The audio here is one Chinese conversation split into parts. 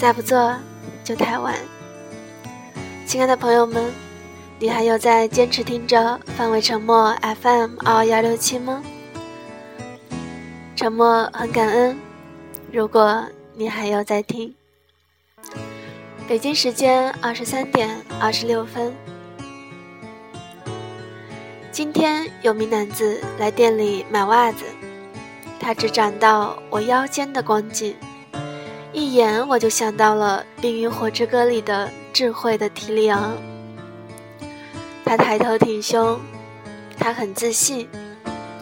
再不做就太晚。亲爱的朋友们，你还有在坚持听着范围沉默 FM 二幺六七吗？沉默很感恩，如果你还有在听。北京时间二十三点二十六分，今天有名男子来店里买袜子，他只长到我腰间的光景，一眼我就想到了《冰与火之歌》里的智慧的提里昂。他抬头挺胸，他很自信，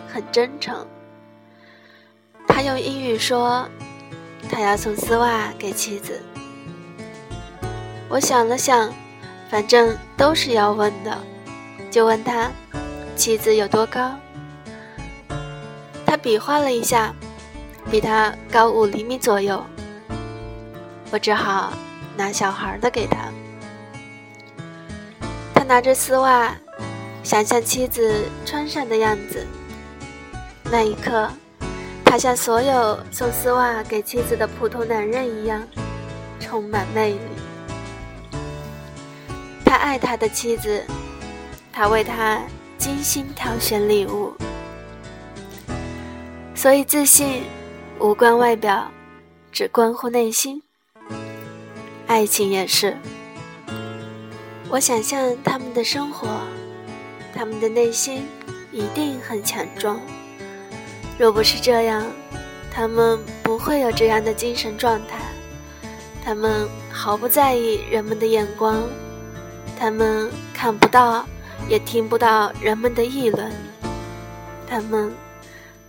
很真诚。他用英语说，他要送丝袜给妻子。我想了想，反正都是要问的，就问他妻子有多高。他比划了一下，比他高五厘米左右。我只好拿小孩的给他。他拿着丝袜，想象妻子穿上的样子。那一刻，他像所有送丝袜给妻子的普通男人一样，充满魅力。他爱他的妻子，他为她精心挑选礼物，所以自信无关外表，只关乎内心。爱情也是，我想象他们的生活，他们的内心一定很强壮。若不是这样，他们不会有这样的精神状态。他们毫不在意人们的眼光。他们看不到，也听不到人们的议论。他们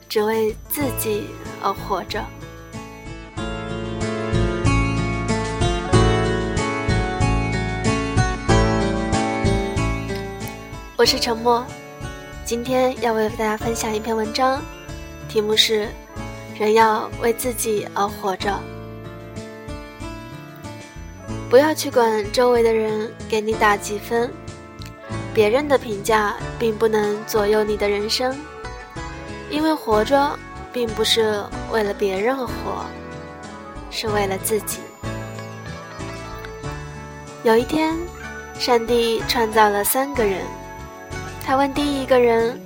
只为自己而活着。我是沉默，今天要为大家分享一篇文章，题目是“人要为自己而活着”。不要去管周围的人给你打几分，别人的评价并不能左右你的人生，因为活着并不是为了别人而活，是为了自己。有一天，上帝创造了三个人，他问第一个人：“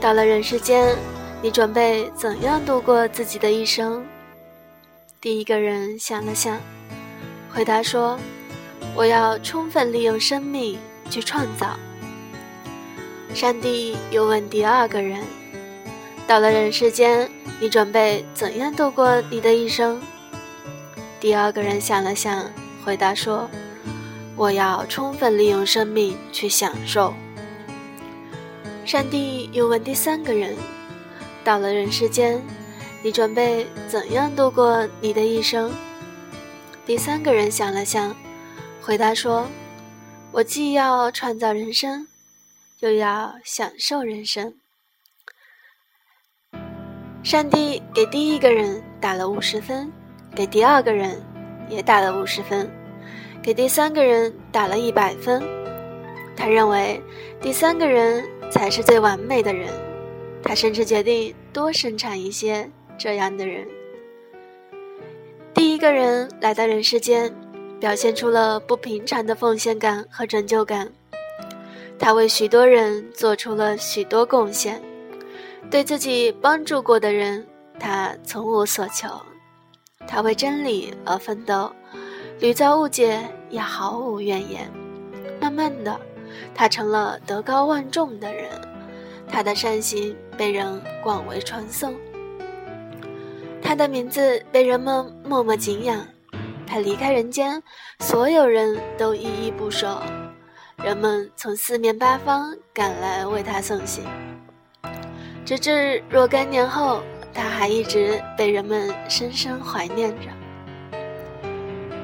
到了人世间，你准备怎样度过自己的一生？”第一个人想了想。回答说：“我要充分利用生命去创造。”上帝又问第二个人：“到了人世间，你准备怎样度过你的一生？”第二个人想了想，回答说：“我要充分利用生命去享受。”上帝又问第三个人：“到了人世间，你准备怎样度过你的一生？”第三个人想了想，回答说：“我既要创造人生，又要享受人生。”上帝给第一个人打了五十分，给第二个人也打了五十分，给第三个人打了一百分。他认为第三个人才是最完美的人，他甚至决定多生产一些这样的人。第一个人来到人世间，表现出了不平常的奉献感和拯救感。他为许多人做出了许多贡献，对自己帮助过的人，他从无所求。他为真理而奋斗，屡遭误解也毫无怨言。慢慢的，他成了德高望重的人，他的善行被人广为传颂。他的名字被人们默默敬仰，他离开人间，所有人都依依不舍，人们从四面八方赶来为他送行，直至若干年后，他还一直被人们深深怀念着。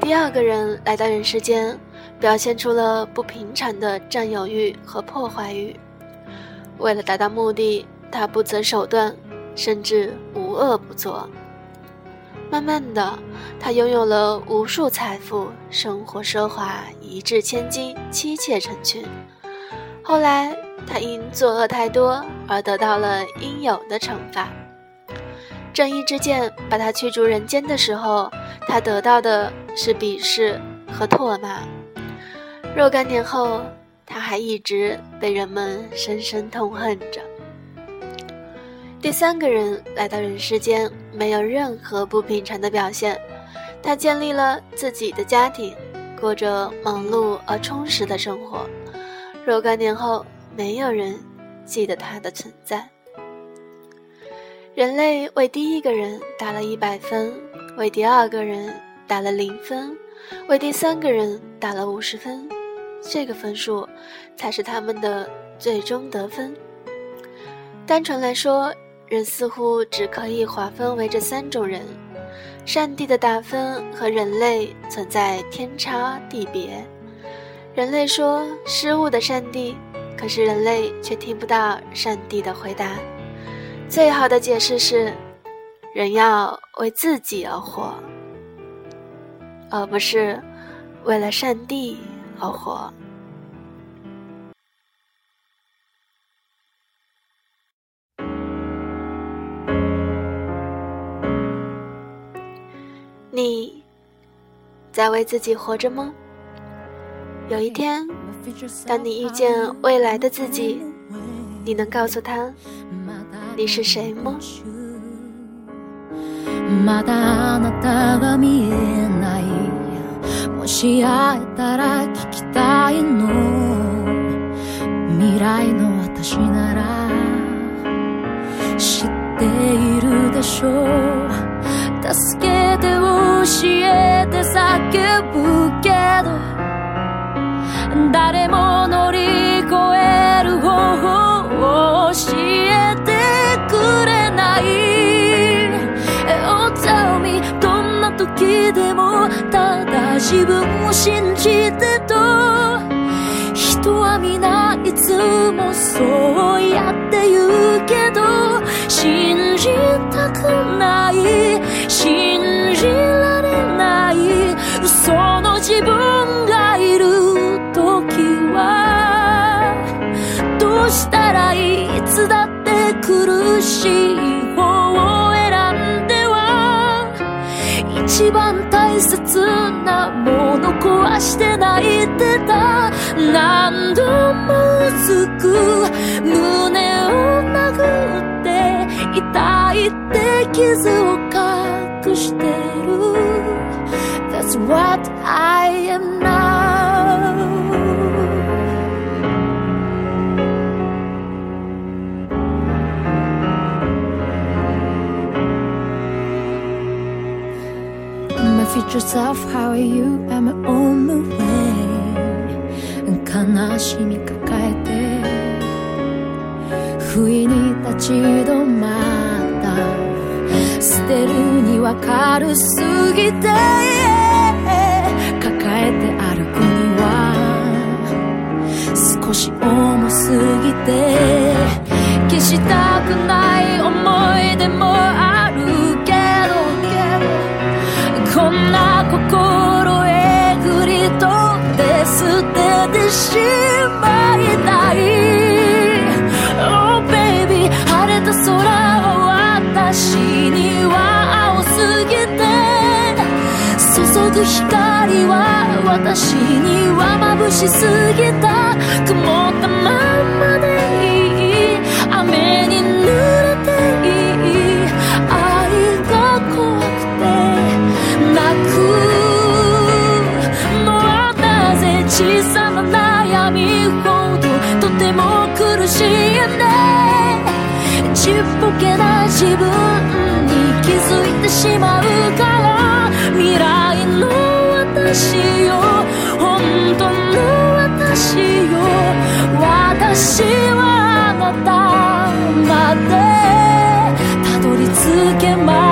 第二个人来到人世间，表现出了不平常的占有欲和破坏欲，为了达到目的，他不择手段，甚至无恶不作。慢慢的，他拥有了无数财富，生活奢华，一掷千金，妻妾成群。后来，他因作恶太多而得到了应有的惩罚。正义之剑把他驱逐人间的时候，他得到的是鄙视和唾骂。若干年后，他还一直被人们深深痛恨着。第三个人来到人世间，没有任何不平常的表现。他建立了自己的家庭，过着忙碌而充实的生活。若干年后，没有人记得他的存在。人类为第一个人打了一百分，为第二个人打了零分，为第三个人打了五十分。这个分数才是他们的最终得分。单纯来说，人似乎只可以划分为这三种人：上帝的打分和人类存在天差地别。人类说失误的上帝，可是人类却听不到上帝的回答。最好的解释是，人要为自己而活，而不是为了上帝而活。你在为自己活着吗？有一天，当你遇见未来的自己，你能告诉他？你是谁吗？まだあなたが見えないも し会えたら聞きたいの。未来の私なら知っているでしょう。助けて教えて叫ぶけど誰も乗り越える方法を教えてくれない。Oh tell me どんな時でも自分を信じてと人は皆いつもそうやって言うけど信じたくない信じられない嘘の自分がいる時はどうしたらいつだって苦しい方を選んでは一番大切なもの壊して泣いてた。何度もうずく胸を殴って痛いって傷を隠してる。That's what I am now. Future self how are you I'm on the way. 悲しみ抱えて。不意に立ち止まった。捨てるには軽すぎて。抱えて歩くには。少し重すぎて。消したくない思い出も捨ててしまいたい。Oh baby 晴れた空は私には青すぎて。注ぐ光は私には眩しすぎた。曇ったままでぼけな自分に気づいてしまうから未来の私よ本当の私よ私はあなたまでたどり着けます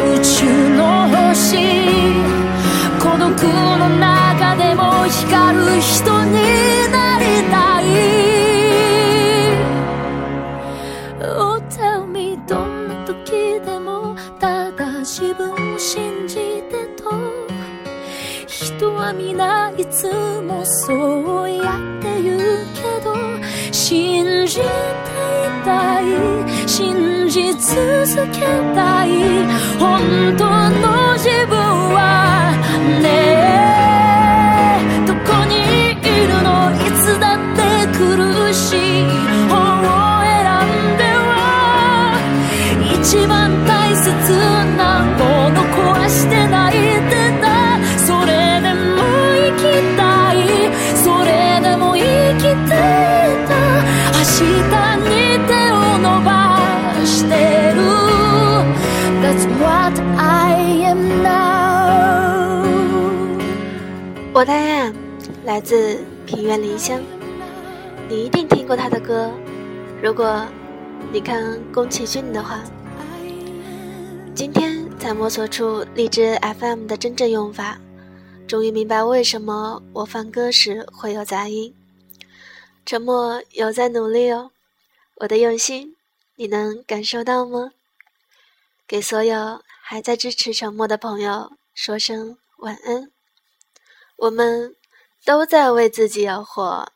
宇宙の星。孤独の中でも光る人になりたい。Oh tell me どんな時でもただ自分を信じてと。人は皆いつもそうやって言うけど信じていたい。続けたい。本当の自分我的爱来自平原林香，你一定听过他的歌。如果你看宫崎骏的话，今天才摸索出荔枝 FM 的真正用法，终于明白为什么我放歌时会有杂音。沉默有在努力哦，我的用心你能感受到吗？给所有还在支持沉默的朋友说声晚安。我们都在为自己而活，